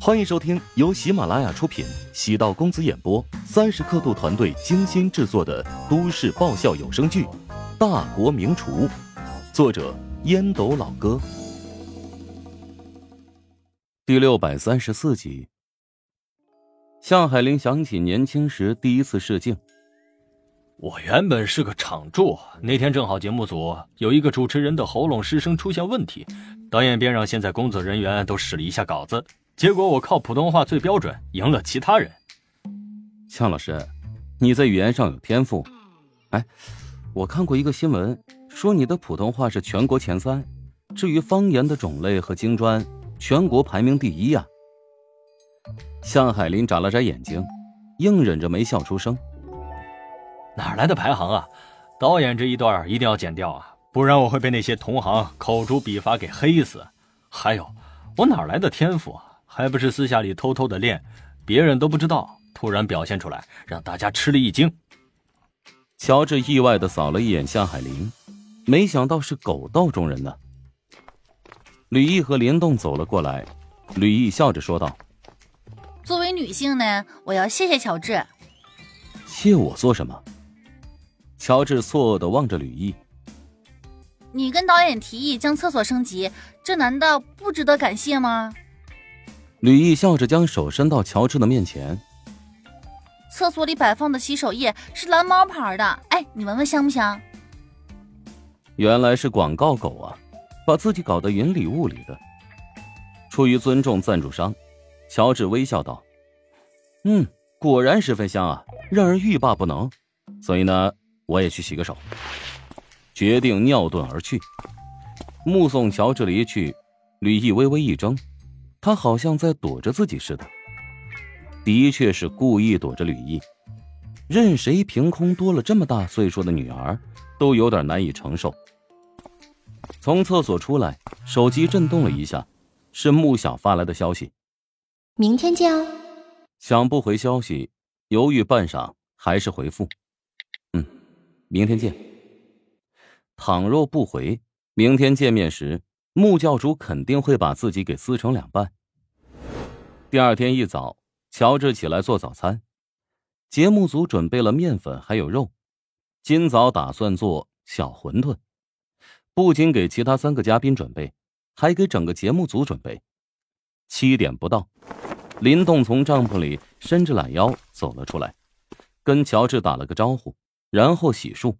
欢迎收听由喜马拉雅出品、喜道公子演播、三十刻度团队精心制作的都市爆笑有声剧《大国名厨》，作者烟斗老哥，第六百三十四集。向海林想起年轻时第一次试镜，我原本是个场助，那天正好节目组有一个主持人的喉咙失声出现问题，导演便让现在工作人员都试了一下稿子。结果我靠普通话最标准，赢了其他人。向老师，你在语言上有天赋。哎，我看过一个新闻，说你的普通话是全国前三，至于方言的种类和精专，全国排名第一呀。向海林眨了眨眼睛，硬忍着没笑出声。哪来的排行啊？导演这一段一定要剪掉啊，不然我会被那些同行口诛笔伐给黑死。还有，我哪来的天赋？还不是私下里偷偷的练，别人都不知道，突然表现出来，让大家吃了一惊。乔治意外的扫了一眼向海林，没想到是狗道中人呢。吕毅和林动走了过来，吕毅笑着说道：“作为女性呢，我要谢谢乔治。谢我做什么？”乔治错愕的望着吕毅：“你跟导演提议将厕所升级，这难道不值得感谢吗？”吕毅笑着将手伸到乔治的面前。厕所里摆放的洗手液是蓝猫牌的，哎，你闻闻香不香？原来是广告狗啊，把自己搞得云里雾里的。出于尊重赞助商，乔治微笑道：“嗯，果然十分香啊，让人欲罢不能。所以呢，我也去洗个手。”决定尿遁而去。目送乔治离去，吕毅微微一怔。他好像在躲着自己似的，的确是故意躲着吕毅。任谁凭空多了这么大岁数的女儿，都有点难以承受。从厕所出来，手机震动了一下，是穆小发来的消息：“明天见哦。”想不回消息，犹豫半晌，还是回复：“嗯，明天见。”倘若不回，明天见面时。穆教主肯定会把自己给撕成两半。第二天一早，乔治起来做早餐，节目组准备了面粉还有肉，今早打算做小馄饨，不仅给其他三个嘉宾准备，还给整个节目组准备。七点不到，林动从帐篷里伸着懒腰走了出来，跟乔治打了个招呼，然后洗漱。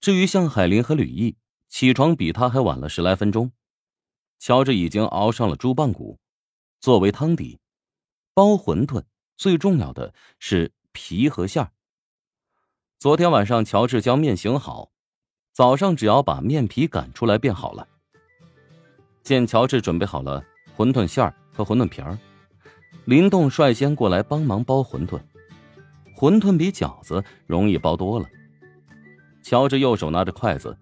至于向海林和吕毅。起床比他还晚了十来分钟，乔治已经熬上了猪棒骨，作为汤底，包馄饨最重要的是皮和馅儿。昨天晚上乔治将面醒好，早上只要把面皮擀出来便好了。见乔治准备好了馄饨馅儿和馄饨皮儿，林动率先过来帮忙包馄饨。馄饨比饺子容易包多了。乔治右手拿着筷子。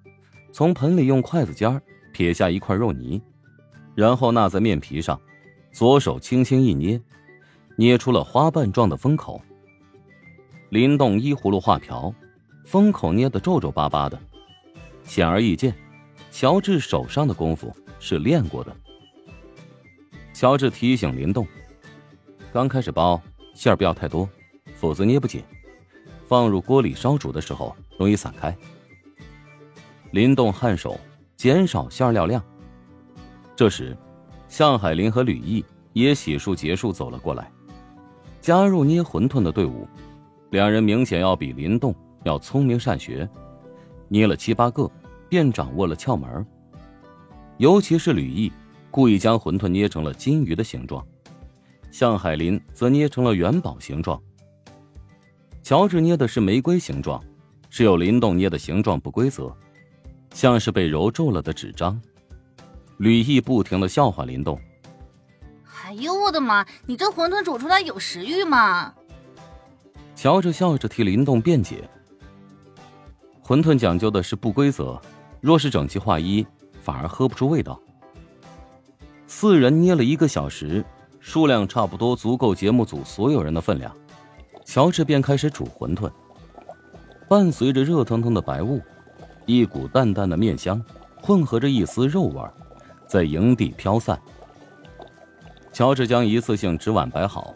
从盆里用筷子尖儿撇下一块肉泥，然后纳在面皮上，左手轻轻一捏，捏出了花瓣状的封口。林动依葫芦画瓢，封口捏得皱皱巴巴的，显而易见，乔治手上的功夫是练过的。乔治提醒林动，刚开始包馅儿不要太多，否则捏不紧，放入锅里烧煮的时候容易散开。林动颔首，减少馅料量。这时，向海林和吕毅也洗漱结束走了过来，加入捏馄饨的队伍。两人明显要比林动要聪明善学，捏了七八个，便掌握了窍门。尤其是吕毅，故意将馄饨捏成了金鱼的形状，向海林则捏成了元宝形状。乔治捏的是玫瑰形状，只有林动捏的形状不规则。像是被揉皱了的纸张，吕毅不停的笑话林动。哎呦我的妈！你这馄饨煮出来有食欲吗？乔治笑着替林动辩解。馄饨讲究的是不规则，若是整齐划一，反而喝不出味道。四人捏了一个小时，数量差不多足够节目组所有人的分量。乔治便开始煮馄饨，伴随着热腾腾的白雾。一股淡淡的面香，混合着一丝肉味，在营地飘散。乔治将一次性纸碗摆好，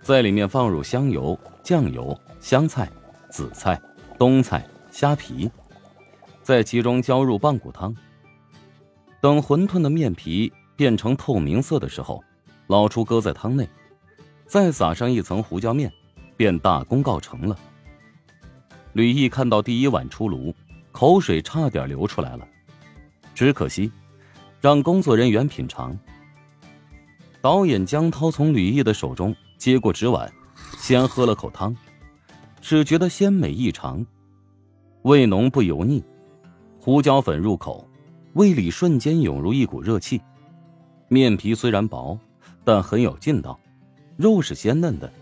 在里面放入香油、酱油、香菜、紫菜、冬菜、虾皮，在其中浇入棒骨汤。等馄饨的面皮变成透明色的时候，捞出搁在汤内，再撒上一层胡椒面，便大功告成了。吕毅看到第一碗出炉，口水差点流出来了，只可惜，让工作人员品尝。导演江涛从吕毅的手中接过纸碗，先喝了口汤，只觉得鲜美异常，味浓不油腻，胡椒粉入口。胃里瞬间涌入一股热气，面皮虽然薄，但很有劲道，肉是鲜嫩的，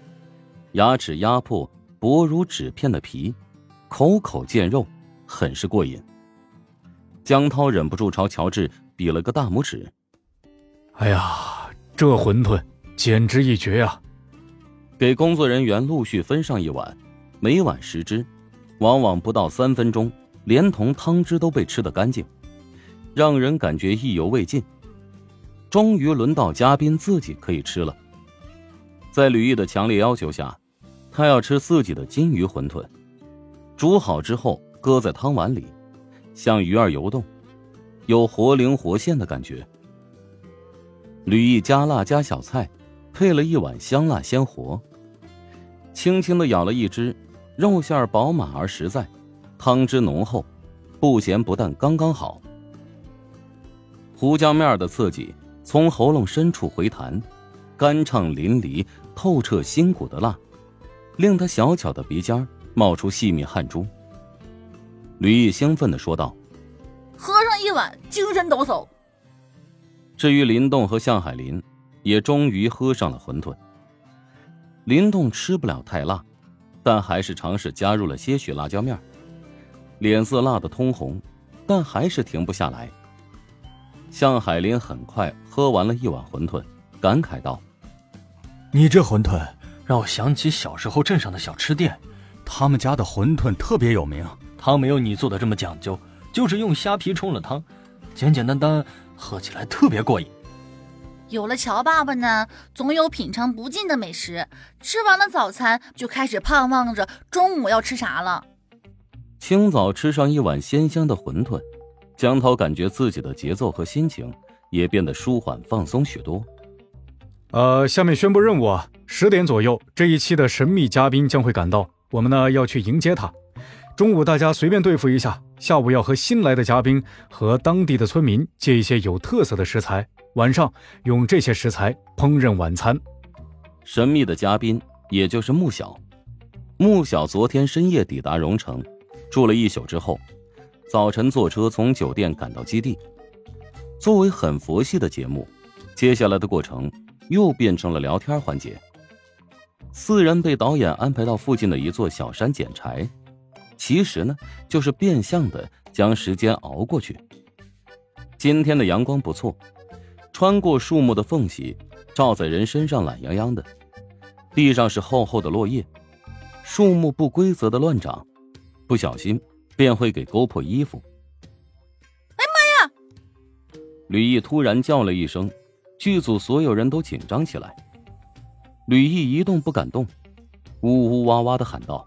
牙齿压迫薄如纸片的皮，口口见肉，很是过瘾。江涛忍不住朝乔治比了个大拇指：“哎呀，这馄饨简直一绝呀！”给工作人员陆续分上一碗，每碗十只，往往不到三分钟，连同汤汁都被吃得干净。让人感觉意犹未尽。终于轮到嘉宾自己可以吃了。在吕毅的强烈要求下，他要吃自己的金鱼馄饨。煮好之后，搁在汤碗里，像鱼儿游动，有活灵活现的感觉。吕毅加辣加小菜，配了一碗香辣鲜活。轻轻的咬了一只，肉馅饱满而实在，汤汁浓厚，不咸不淡，刚刚好。胡椒面的刺激从喉咙深处回弹，干畅淋漓、透彻心骨的辣，令他小巧的鼻尖冒出细密汗珠。吕毅兴奋的说道：“喝上一碗，精神抖擞。”至于林动和向海林，也终于喝上了馄饨。林动吃不了太辣，但还是尝试加入了些许辣椒面，脸色辣得通红，但还是停不下来。向海林很快喝完了一碗馄饨，感慨道：“你这馄饨让我想起小时候镇上的小吃店，他们家的馄饨特别有名，汤没有你做的这么讲究，就是用虾皮冲了汤，简简单单，喝起来特别过瘾。有了乔爸爸呢，总有品尝不尽的美食。吃完了早餐，就开始盼望着中午要吃啥了。清早吃上一碗鲜香的馄饨。”江涛感觉自己的节奏和心情也变得舒缓放松许多。呃，下面宣布任务啊，十点左右，这一期的神秘嘉宾将会赶到，我们呢要去迎接他。中午大家随便对付一下，下午要和新来的嘉宾和当地的村民借一些有特色的食材，晚上用这些食材烹饪晚餐。神秘的嘉宾也就是穆小，穆小昨天深夜抵达荣城，住了一宿之后。早晨坐车从酒店赶到基地，作为很佛系的节目，接下来的过程又变成了聊天环节。四人被导演安排到附近的一座小山捡柴，其实呢就是变相的将时间熬过去。今天的阳光不错，穿过树木的缝隙，照在人身上懒洋洋的。地上是厚厚的落叶，树木不规则的乱长，不小心。便会给勾破衣服。哎妈呀！吕毅突然叫了一声，剧组所有人都紧张起来。吕毅一动不敢动，呜呜哇哇的喊道：“